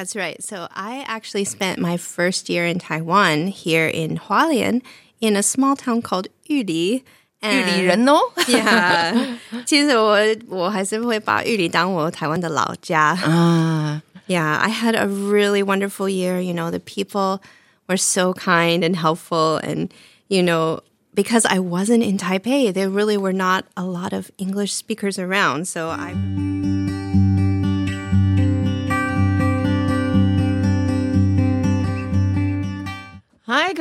That's right. So I actually spent my first year in Taiwan here in Hualien in a small town called Yuli. 玉里人哦 yeah，其实我我还是会把玉里当我台湾的老家啊。Yeah, I had a really wonderful year. You know, the people were so kind and helpful, and you know, because I wasn't in Taipei, there really were not a lot of English speakers around. So I.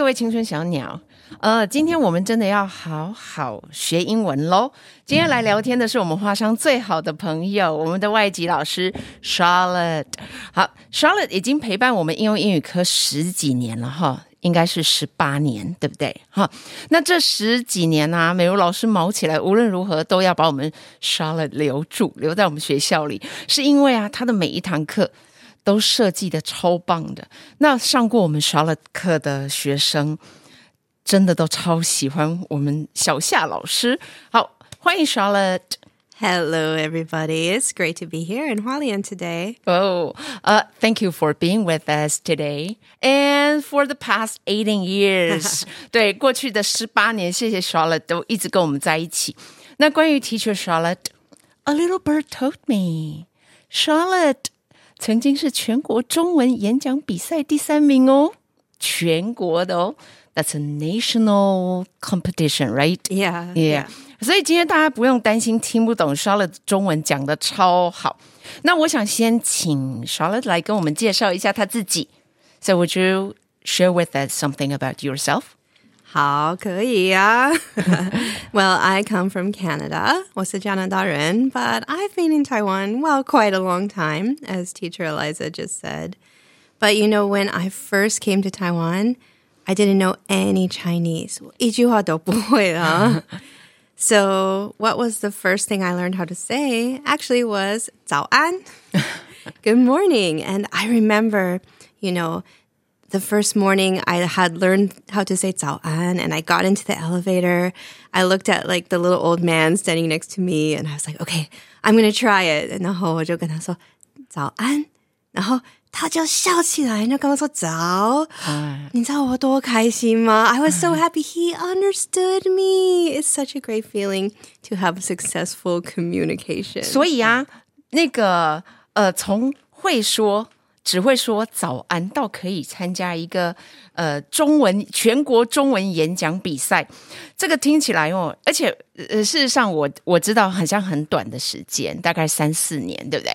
各位青春小鸟。呃，今天我们真的要好好学英文喽。今天来聊天的是我们华商最好的朋友，我们的外籍老师 Charlotte。好，Charlotte 已经陪伴我们应用英语科十几年了哈，应该是十八年，对不对？哈，那这十几年呢、啊，美如老师忙起来，无论如何都要把我们 Charlotte 留住，留在我们学校里，是因为啊，他的每一堂课都设计的超棒的。那上过我们 Charlotte 课的学生。真的都超喜欢我们小夏老师。好，欢迎 Charlotte。Hello, everybody. It's great to be here in Hualien today. Oh, uh, thank you for being with us today and for the past eighteen years. 对，过去的十八年，谢谢 Charlotte 都一直跟我们在一起。那关于 Teacher Charlotte，A little bird told me，Charlotte 曾经是全国中文演讲比赛第三名哦，全国的哦。That's a national competition, right? Yeah, yeah. 所以今天大家不用担心听不懂，Charlotte 中文讲的超好。那我想先请 Charlotte 来跟我们介绍一下她自己。So would you share with us something about yourself? 好，可以啊。 well, I come from Canada. 我是加拿大人，but I've been in Taiwan, well, quite a long time, as teacher Eliza just said. But you know, when I first came to Taiwan, I didn't know any Chinese. 一句话都不会啊。 so what was the first thing I learned how to say? Actually was 早安. Good morning. And I remember, you know, the first morning I had learned how to say 早安 and I got into the elevator. I looked at like the little old man standing next to me and I was like, okay, I'm going to try it. 然后我就跟他说早安。然后他就笑起来，就跟我说早。你知道我多开心吗？I was so happy he understood me. It's such a great feeling to have successful communication. 所以啊，那个呃，从会说 只会说早安到可以参加一个呃中文全国中文演讲比赛，这个听起来哦，而且呃，事实上我我知道好像很短的时间，大概三四年，对不对？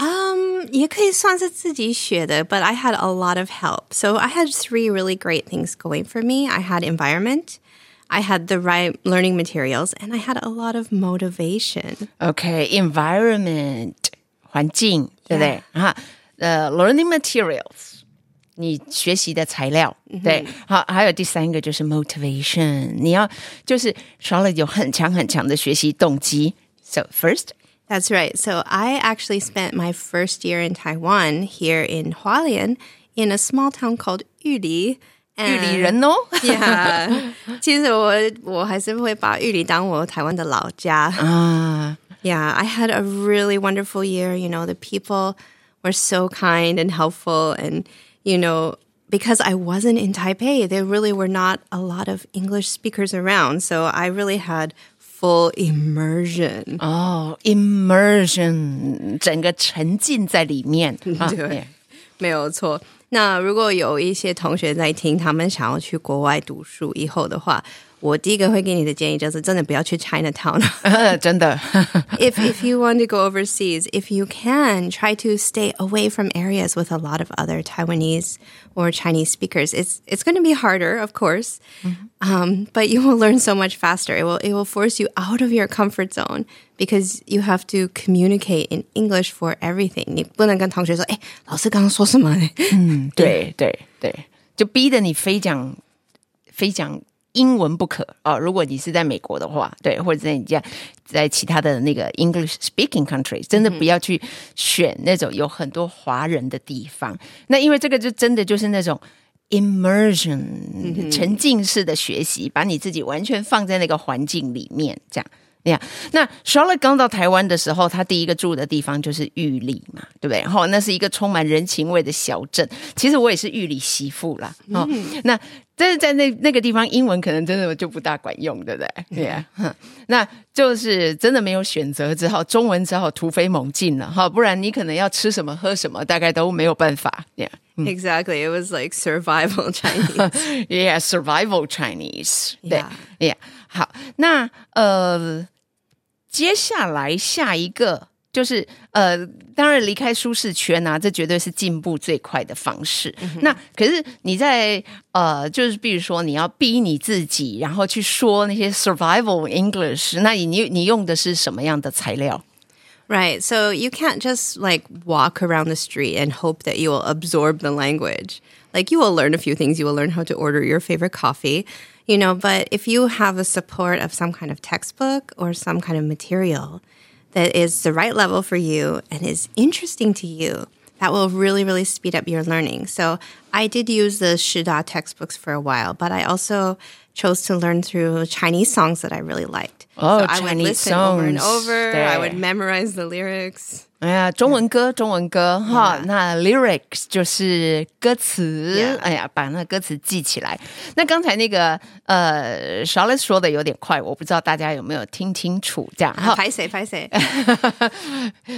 Um, 也可以算是自己学的, but I had a lot of help. So I had three really great things going for me. I had environment, I had the right learning materials, and I had a lot of motivation. Okay, environment, 环境，对不对？啊，呃，learning materials，你学习的材料，对。好，还有第三个就是 motivation，你要就是少了有很强很强的学习动机。So first. That's right. So I actually spent my first year in Taiwan here in Hualien in a small town called Yuli. 玉里人哦 Yeah. 其实我我还是会把玉里当我台湾的老家啊。Yeah, I had a really wonderful year. You know, the people were so kind and helpful. And, you know, because I wasn't in Taipei, there really were not a lot of English speakers around. So I really had full immersion. 哦、oh,，immersion，整个沉浸在里面。对，啊、没有错。那如果有一些同学在听，他们想要去国外读书以后的话。我第一个会给你的建议就是真的不要去 Chinatown，真的。 if if you want to go overseas, if you can, try to stay away from areas with a lot of other Taiwanese or Chinese speakers. It's it's going to be harder, of course, um, but you will learn so much faster. It will it will force you out of your comfort zone because you have to communicate in English for everything. 你不能跟同学说，哎，老师刚刚说什么？嗯，对对对。 就逼得你非讲非讲 英文不可哦。如果你是在美国的话，对，或者在你家在其他的那个 English speaking country，真的不要去选那种有很多华人的地方。那因为这个就真的就是那种 immersion 沉浸式的学习，把你自己完全放在那个环境里面，这样。呀、yeah，那 Charlotte 刚到台湾的时候，他第一个住的地方就是玉里嘛，对不对？然后，那是一个充满人情味的小镇。其实我也是玉里媳妇啦，哦，嗯、那但是在那那个地方，英文可能真的就不大管用，对不对？对呀，那就是真的没有选择，只好中文只好突飞猛进了，哈，不然你可能要吃什么喝什么，大概都没有办法。Yeah, exactly. It was like survival Chinese. Yeah, survival Chinese. 对，Yeah. 好，那呃。接下来下一个就是呃，当然离开舒适圈啊，这绝对是进步最快的方式。嗯、那可是你在呃，就是比如说你要逼你自己，然后去说那些 survival English，那你你你用的是什么样的材料？Right, so you can't just like walk around the street and hope that you will absorb the language. Like you will learn a few things. You will learn how to order your favorite coffee. you know, but if you have a support of some kind of textbook or some kind of material that is the right level for you and is interesting to you, that will really, really speed up your learning. So I did use the Shida textbooks for a while, but I also chose to learn through Chinese songs that I really liked. Oh, so Chinese I would listen songs. over and over. I would memorize the lyrics. 哎呀，中文歌，中文歌哈，那 lyrics 就是歌词。哎呀，把那歌词记起来。那刚才那个呃，Charlotte 说的有点快，我不知道大家有没有听清楚？这样哈，拍谁拍谁，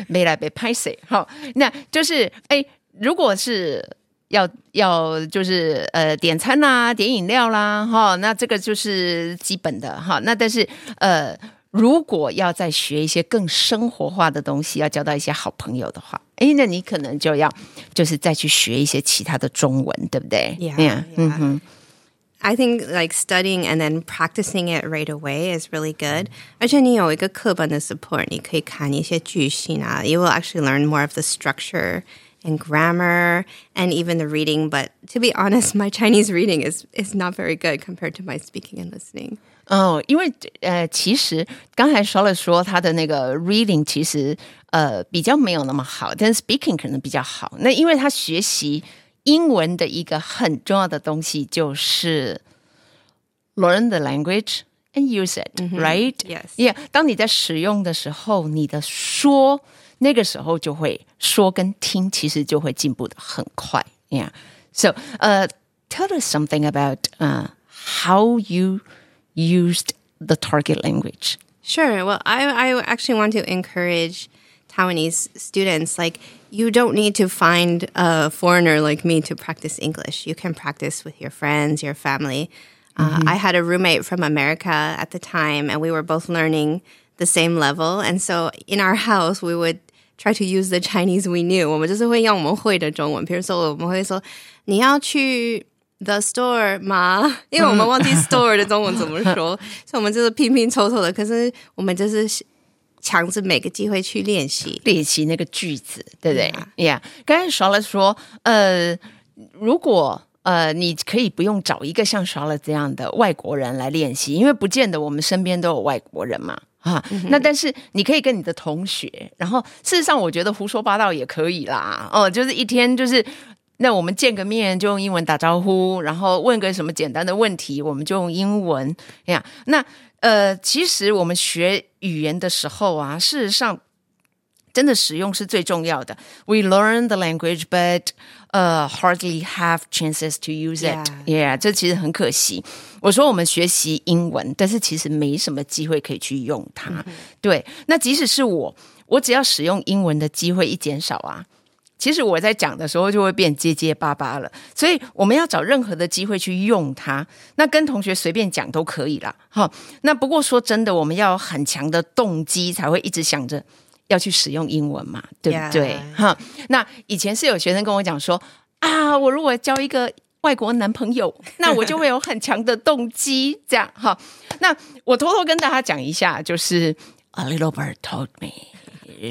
没来被拍谁？好，那就是哎，如果是 要要就是呃点餐啦，点饮料啦，哈，那这个就是基本的哈。那但是呃。如果要再学一些更生活化的东西，要交到一些好朋友的话，哎，那你可能就要就是再去学一些其他的中文，对不对？Yeah, yeah. 嗯哼。I think like studying and then practicing it right away is really good. 而且你有一个课本的 support，你可以看一些句型啊。You will actually learn more of the structure and grammar and even the reading. But to be honest, my Chinese reading is is not very good compared to my speaking and listening. 哦，因为呃，其实刚才说了说他的那个 reading 其实呃比较没有那么好，但是 speaking 可能比较好。那因为他学习英文的一个很重要的东西就是 learn the language and use it，right？Yes，yeah。当你在使用的时候，你的说 那个时候就会说跟听，其实就会进步得很快。Yeah，so 呃、uh,，tell us something about 呃、uh, how you used the target language? Sure. Well, I, I actually want to encourage Taiwanese students like, you don't need to find a foreigner like me to practice English. You can practice with your friends, your family. Uh, mm-hmm. I had a roommate from America at the time, and we were both learning the same level. And so in our house, we would try to use the Chinese we knew. 我们就是会用我们会的中文，比如说我们会说你要去 The store 吗？因为我们忘记 store 的中文怎么说，所以我们就是拼拼凑凑的。可是我们就是强制每个机会去练习练习那个句子，对不对？Yeah，刚才 Charlotte 说，呃，如果呃你可以不用找一个像 Charlotte 这样的外国人来练习，因为不见得我们身边都有外国人嘛，啊，嗯、那但是你可以跟你的同学，然后事实上我觉得胡说八道也可以啦，哦，就是一天就是。那我们见个面就用英文打招呼，然后问个什么简单的问题，我们就用英文呀。那呃，其实我们学语言的时候啊，事实上真的使用是最重要的。We learn the language, but 呃、uh,，hardly have chances to use it. Yeah，, yeah 这其实很可惜。我说我们学习英文，但是其实没什么机会可以去用它。嗯、对，那即使是我，我只要使用英文的机会一减少啊。其实我在讲的时候就会变结结巴巴了，所以我们要找任何的机会去用它。那跟同学随便讲都可以啦。哈。那不过说真的，我们要有很强的动机才会一直想着要去使用英文嘛，对不对？哈。那以前是有学生跟我讲说啊，我如果交一个外国男朋友，那我就会有很强的动机。这样哈。那我偷偷跟大家讲一下，就是 A little bird told me。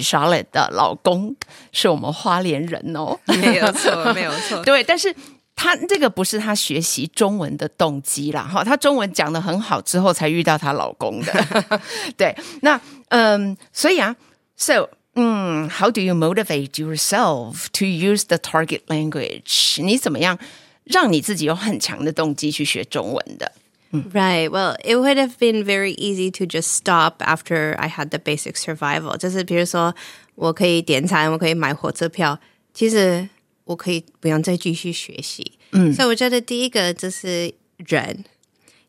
Charlotte 的老公是我们花莲人哦，没有错，没有错。对，但是他这个不是他学习中文的动机啦，哈，他中文讲的很好之后才遇到她老公的，对，那嗯，所以啊 ，so 嗯，how do you motivate yourself to use the target language？你怎么样让你自己有很强的动机去学中文的？嗯，Right. Well, it would have been very easy to just stop after I had the basic survival。就是比如说，我可以点餐，我可以买火车票，其实。我可以不用再继续学习，嗯，所以我觉得第一个就是人，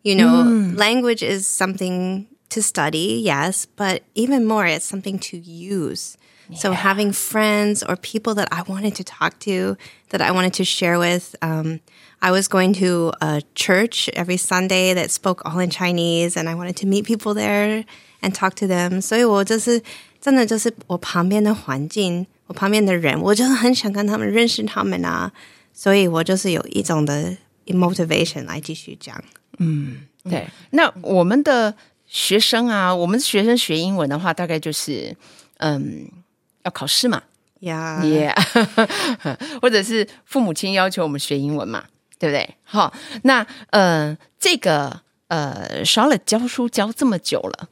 you know,、嗯、language is something to study, yes, but even more, it's something to use. Yeah. So having friends or people that I wanted to talk to, that I wanted to share with. Um, I was going to a church every Sunday that spoke all in Chinese, and I wanted to meet people there and talk to them. 所以我就是真的就是我旁边的环境。我旁边的人，我就是很想跟他们认识他们啊，所以我就是有一种的 motivation 来继续讲。嗯，对。那我们的 学生啊，我们学生学英文的话，大概就是嗯，要考试嘛呀，Yeah，或者是父母亲要求我们学英文嘛，对不对？好，那呃，这个呃，Charlotte 教书教这么久了，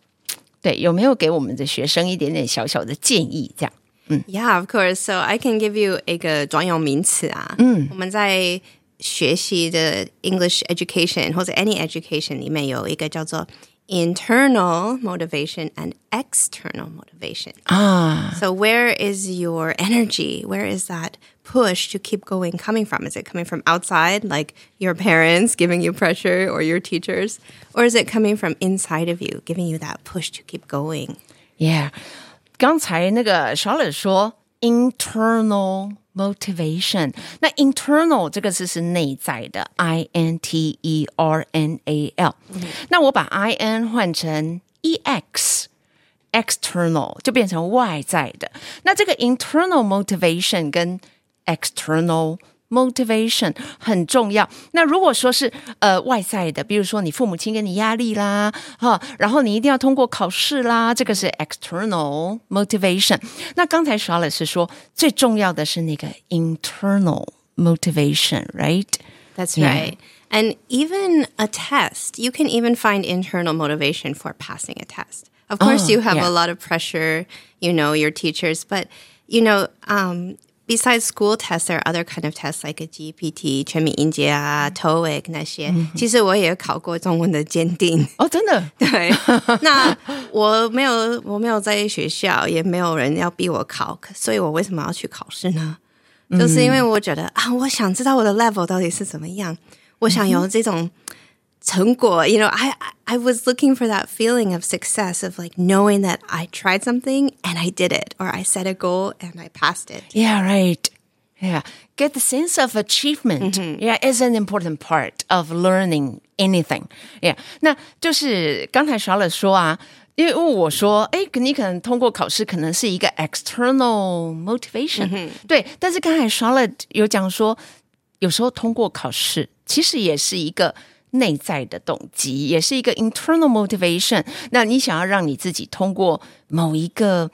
对，有没有给我们的学生一点点小小的建议？这样？嗯，Yeah, of course. So I can give you 一个专有名词啊。嗯，我们在学习的 English education 或者 any education 里面有一个叫做 internal motivation and external motivation 啊。So where is your energy? Where is that push to keep going coming from? Is it coming from outside, like your parents giving you pressure or your teachers? Or is it coming from inside of you, giving you that push to keep going? Yeah. 刚才那个 Charlotte 说 internal motivation，那 internal 这个字是内在的，I N T E R N A L。那我把 I N 换成 E X，external 就变成外在的。那这个 internal motivation 跟 external Motivation 很重要。那如果说是呃外在的，比如说你父母亲给你压力啦，哈，然后你一定要通过考试啦，这个是 external motivation。那刚才 Charlotte 是说最重要的是那个 internal motivation，right？That's right. Yeah. And even a test, you can even find internal motivation for passing a test. Of course, oh, you have yeah. a lot of pressure, you know, your teachers, but you know, um, Besides school tests, there are other kind of tests like a GPT、全民英杰啊、TOEIC 那些。嗯、其实我也考过中文的鉴定。哦，真的？对。那我没有，我没有在学校，也没有人要逼我考，所以我为什么要去考试呢？嗯、就是因为我觉得啊，我想知道我的 level 到底是怎么样，我想有这种。成果, you know, I I was looking for that feeling of success of like knowing that I tried something and I did it, or I set a goal and I passed it. Yeah, right. Yeah, get the sense of achievement. Mm-hmm. Yeah, is an important part of learning anything. Yeah，那就是刚才 Charlotte 说啊，因为我说，哎，你可能通过考试可能是一个 external motivation，、mm hmm. 对，但是刚才 Charlotte 有讲说，有时候通过考试其实也是一个。 内在的动机也是一个 internal motivation。那你想要让你自己通过某一个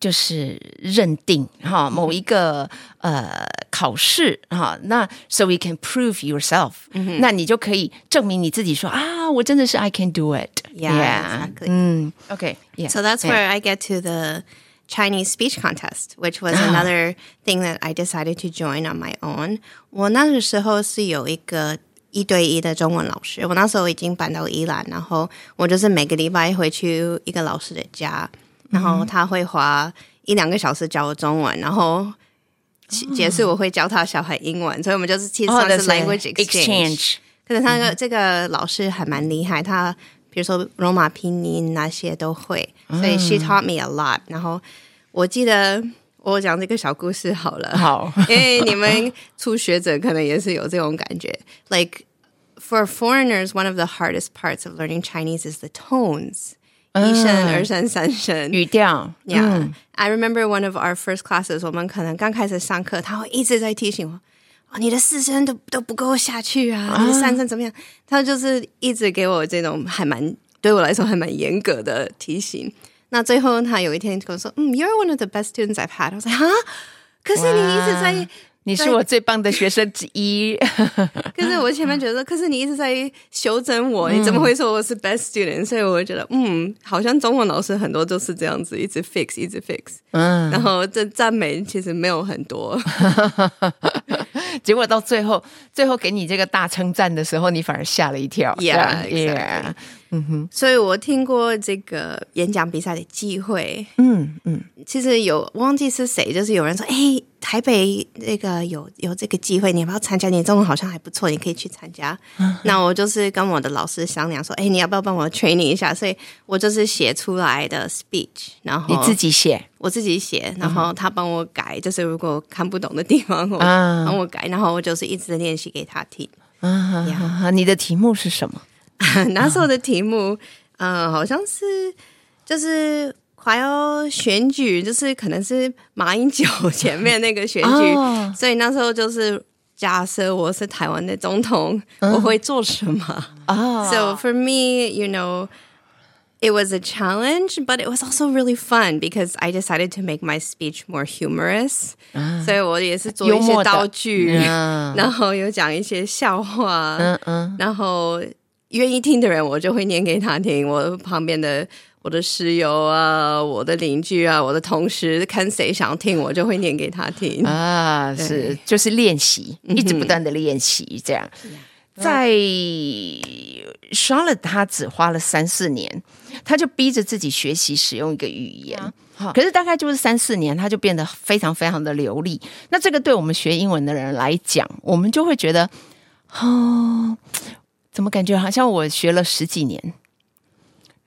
就是认定哈，某一个呃考试哈，那 so we can prove yourself，、嗯、那你就可以证明你自己说啊，我真的是 I can do it。Yeah, yeah. exactly. 嗯，OK。So that's where I get to the Chinese speech contest, which was another thing that I decided to join on my own。我那个时候是有一个。一对一的中文老师，我那时候已经搬到宜兰，然后我就是每个礼拜回去一个老师的家，然后他会花一两个小时教我中文，然后结束我会教他小孩英文，所以我们就是其实算是 language exchange。可是他那个这个老师还蛮厉害，他比如说罗马拼音那些都会，所以 she taught me a lot。然后我记得。我讲这个小故事好了，好，因为你们初学者可能也是有这种感觉。Like for foreigners, one of the hardest parts of learning Chinese is the tones，一声、二声、三声，语调。Yeah, I remember one of our first classes，我们可能刚开始上课，他会一直在提醒我，哦，你的四声都都不够下去啊，你的三声怎么样？他就是一直给我这种还蛮对我来说还蛮严格的提醒。那最后他有一天跟我说：“嗯，You're one of the best students I've had。”我说：“哈，可是你一直在你是我最棒的学生之一。可是我前面觉得，可是你一直在修正我，你怎么会说我是 best student？、嗯、所以我觉得，嗯，好像中文老师很多都是这样子，一直 fix，一直 fix。嗯，然后这赞美其实没有很多。结果到最后，最后给你这个大称赞的时候，你反而吓了一跳。Yeah, yeah. 嗯哼，所以我听过这个演讲比赛的机会。嗯嗯，其实有忘记是谁，就是有人说，哎、欸，台北那个有有这个机会，你要不要参加？你中文好像还不错，你可以去参加。嗯、那我就是跟我的老师商量说，哎、欸，你要不要帮我 training 一下？所以我就是写出来的 speech，然后你自己写，我自己写，然后他帮我改，就是如果看不懂的地方，我帮我改，然后我就是一直练习给他听。嗯，呀，你的题目是什么？那时候的题目，嗯、呃，好像是就是快要选举，就是可能是马英九前面那个选举，哦、所以那时候就是假设我是台湾的总统，嗯、我会做什么？哦，So for me, you know, it was a challenge, but it was also really fun because I decided to make my speech more humorous、嗯。所以我也是做一些道具，嗯、然后有讲一些笑话，然后。愿意听的人，我就会念给他听。我旁边的我的室友啊，我的邻居啊，我的同事，看谁想听，我就会念给他听啊。是，就是练习，一直不断的练习，这样。嗯、在 Charlotte，他只花了三四年，他就逼着自己学习使用一个语言。可是大概就是三四年，他就变得非常非常的流利。那这个对我们学英文的人来讲，我们就会觉得，哦。怎么感觉好像我学了十几年，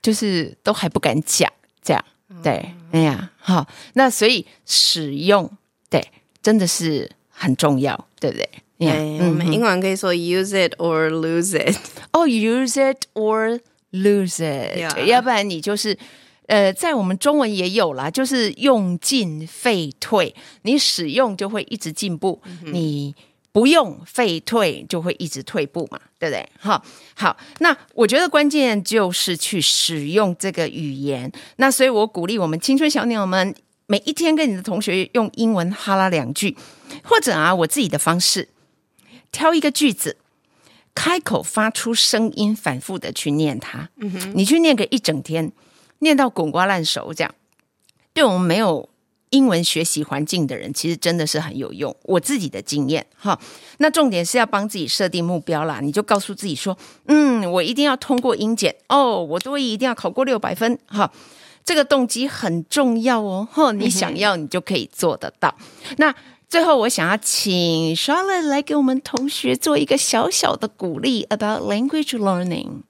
就是都还不敢讲这样？对，哎呀，好，那所以使用对真的是很重要，对不对？对，我们英文可以说 use it or lose it。哦，use it or lose it，要不然你就是呃，在我们中文也有啦，就是用进废退，你使用就会一直进步，你。不用废退就会一直退步嘛，对不对？好，好，那我觉得关键就是去使用这个语言。那所以我鼓励我们青春小鸟们每一天跟你的同学用英文哈拉两句，或者啊，我自己的方式，挑一个句子，开口发出声音，反复的去念它。嗯哼，你去念个一整天，念到滚瓜烂熟，这样对我们没有。英文学习环境的人，其实真的是很有用。我自己的经验，哈，那重点是要帮自己设定目标啦。你就告诉自己说，嗯，我一定要通过英检哦，我多一一定要考过六百分，哈，这个动机很重要哦，哈，你想要，你就可以做得到。那最后，我想要请 Charlotte 来给我们同学做一个小小的鼓励，about language learning。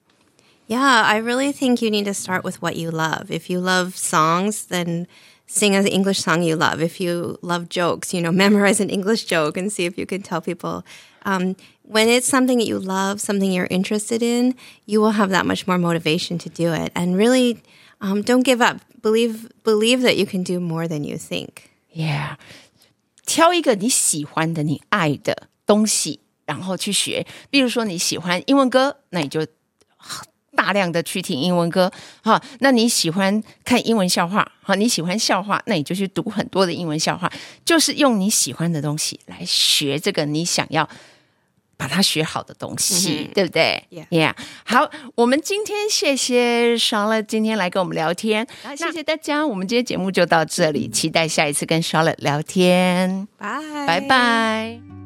Yeah, I really think you need to start with what you love. If you love songs, then sing an English song you love. If you love jokes, you know, memorize an English joke and see if you can tell people. Um, when it's something that you love, something you're interested in, you will have that much more motivation to do it. And really, um, don't give up. Believe believe that you can do more than you think. Yeah，挑一个你喜欢的、你爱的东西，然后去学。比如说你喜欢英文歌，那你就。 大量的去听英文歌，哈，那你喜欢看英文笑话，哈，你喜欢笑话，那你就去读很多的英文笑话，就是用你喜欢的东西来学这个你想要把它学好的东西，嗯、对不对？Yeah. yeah，好，我们今天谢谢 Charlotte 今天来跟我们聊天，那谢谢大家，我们今天节目就到这里，期待下一次跟 Charlotte 聊天，拜拜拜。